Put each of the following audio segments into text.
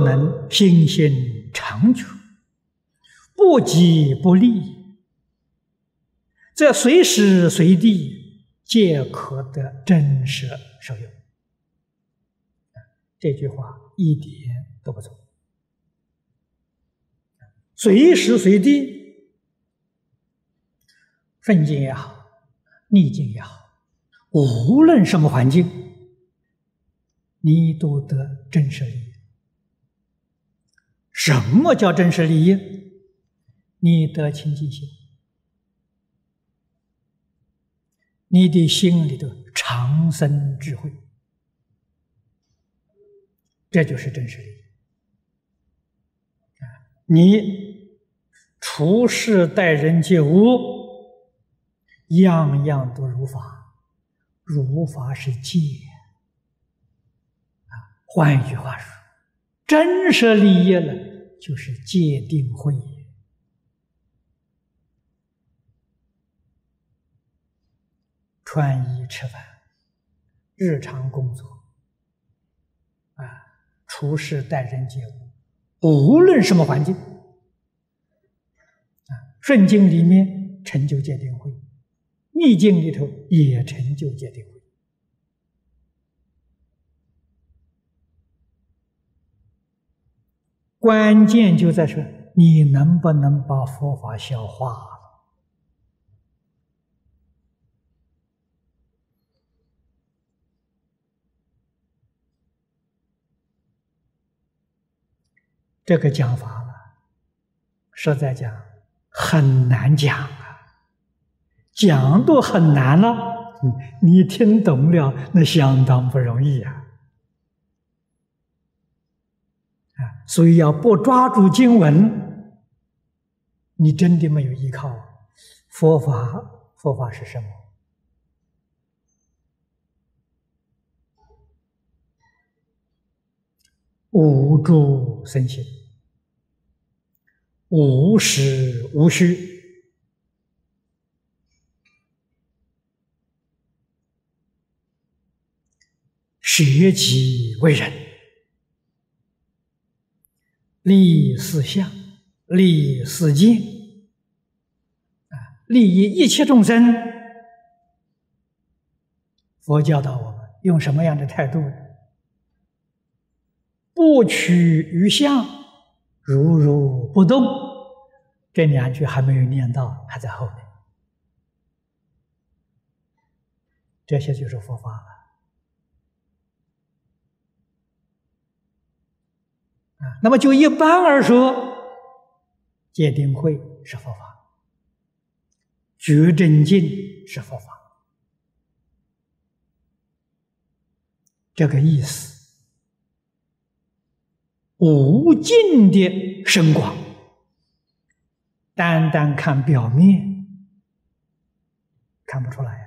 能心心长久，不急不利，这随时随地皆可得真实受用。这句话一点都不错。随时随地，顺境也好，逆境也好，无论什么环境，你都得真实利益。什么叫真实利益？你得清净心，你的心里头长生智慧。这就是真实利益啊！你处事待人接物，样样都如法，如法是戒啊。换一句话说，真实利益了，就是戒定慧。穿衣吃饭，日常工作啊。处事待人接物，无论什么环境，啊，顺境里面成就戒定慧，逆境里头也成就戒定慧。关键就在说，你能不能把佛法消化了？这个讲法了，实在讲很难讲啊，讲都很难了，你听懂了，那相当不容易，啊，所以要不抓住经文，你真的没有依靠。佛法，佛法是什么？无住身心。无实无虚，舍己为人，利四相，利四境，啊，利益一切众生。佛教导我们用什么样的态度？不取于相。如如不动，这两句还没有念到，还在后面。这些就是佛法了啊。那么就一般而说，戒定慧是佛法，觉真境是佛法，这个意思。无尽的深广，单单看表面看不出来呀！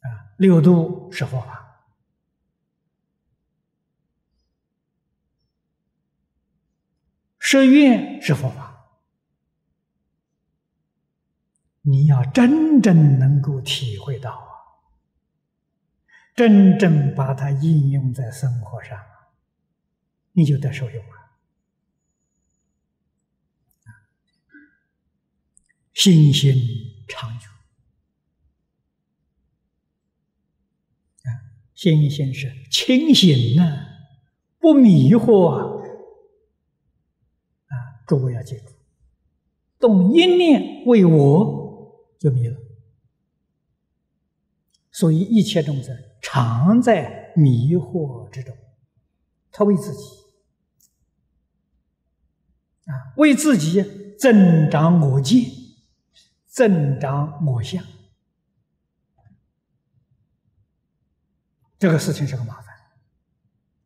啊，六度是佛法，十愿是佛法，你要真正能够体会到啊。真正把它应用在生活上，你就得受用了。心心长久心心是清醒啊，不迷惑啊。啊，诸位要记住，动一念为我，就迷了。所以一切众生。常在迷惑之中，他为自己啊，为自己增长我见，增长我相，这个事情是个麻烦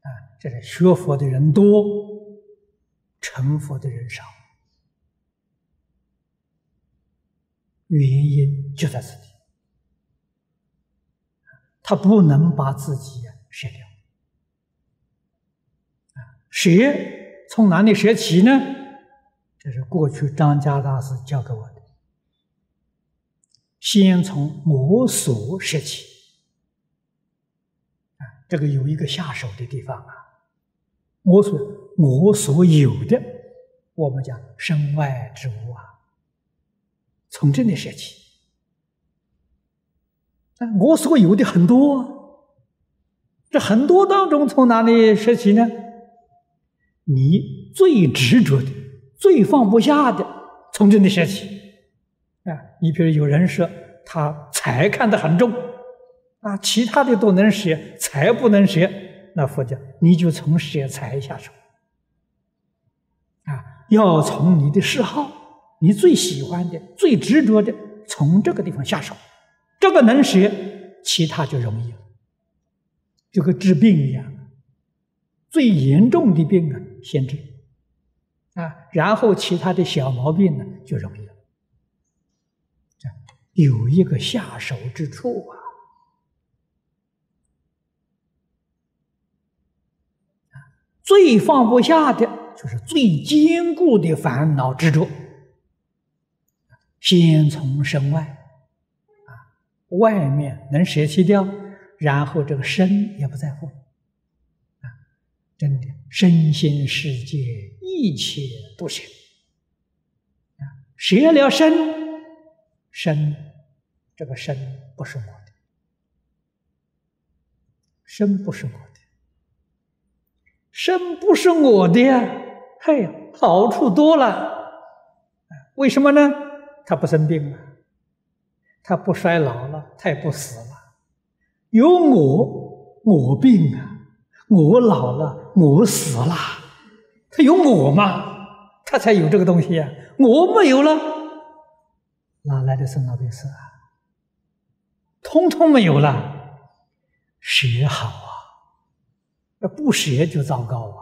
啊。这是学佛的人多，成佛的人少，原因就在此地。他不能把自己舍掉啊！舍从哪里舍起呢？这是过去张家大师教给我的：先从我所舍起这个有一个下手的地方啊。我所我所有的，我们讲身外之物啊，从这里说起。我所有的很多，这很多当中从哪里说起呢？你最执着的、最放不下的，从这里说起。啊，你比如有人说他财看得很重，啊，其他的都能舍，财不能舍，那佛教你就从舍财下手。啊，要从你的嗜好、你最喜欢的、最执着的，从这个地方下手。这个能舍，其他就容易了，就跟治病一样，最严重的病啊，先治，啊，然后其他的小毛病呢，就容易了。有一个下手之处啊，最放不下的就是最坚固的烦恼执着，先从身外。啊外面能舍弃掉，然后这个身也不在乎，啊，真的身心世界一切都舍，啊，舍了身，身这个身不是我的，身不是我的，身不是我的呀，嘿，好处多了，为什么呢？他不生病了。他不衰老了，他也不死了。有我，我病啊，我老了，我死了。他有我嘛，他才有这个东西呀。我没有了，哪来的生老病死啊？通通没有了，学好！不舍就糟糕啊！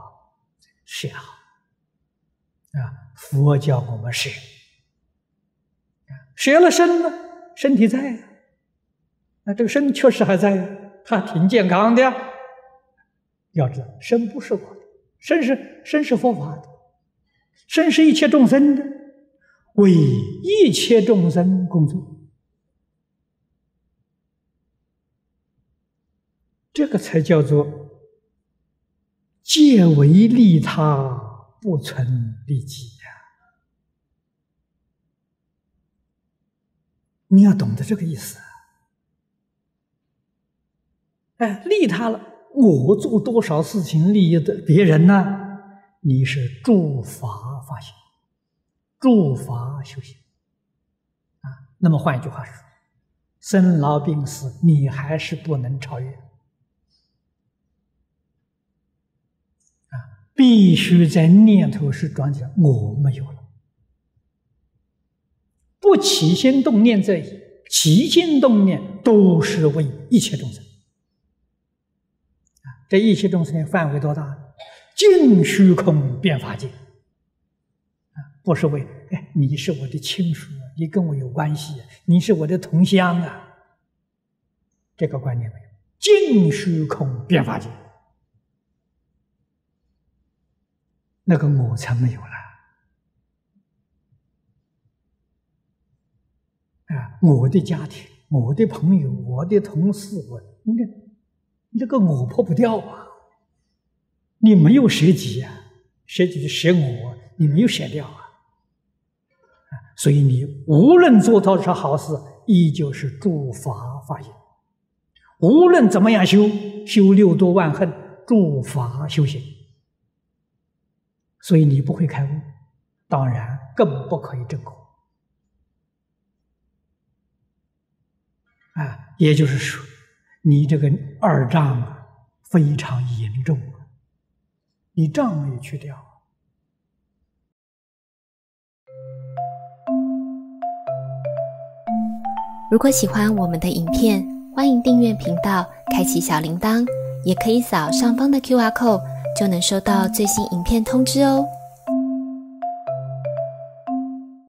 舍好啊！佛教我们舍，舍了身呢。身体在，那这个身确实还在，还挺健康的。要知道，身不是我的，身是身是佛法的，身是一切众生的，为一切众生工作，这个才叫做皆为利他，不存利己呀。你要懂得这个意思，哎，利他了，我做多少事情利益的别人呢？你是助法发心，助法修行啊。那么换一句话说，生老病死，你还是不能超越必须在念头是转起来，我没有了。不起心动念这一，起心动念都是为一切众生。这一切众生范围多大？尽虚空变法界。啊，不是为哎，你是我的亲属，你跟我有关系，你是我的同乡啊。这个观念没有，尽虚空变法界，那个我才没有了。啊，我的家庭，我的朋友，我的同事，我你看，你这个我破不掉啊！你没有舍己呀，舍己就舍我，你没有舍掉啊！所以你无论做多少好事，依旧是诸法法业；无论怎么样修，修六多万恨，诸法修行。所以你不会开悟，当然更不可以证果。啊，也就是说，你这个二障啊非常严重啊，你障没去掉。如果喜欢我们的影片，欢迎订阅频道，开启小铃铛，也可以扫上方的 Q R code，就能收到最新影片通知哦。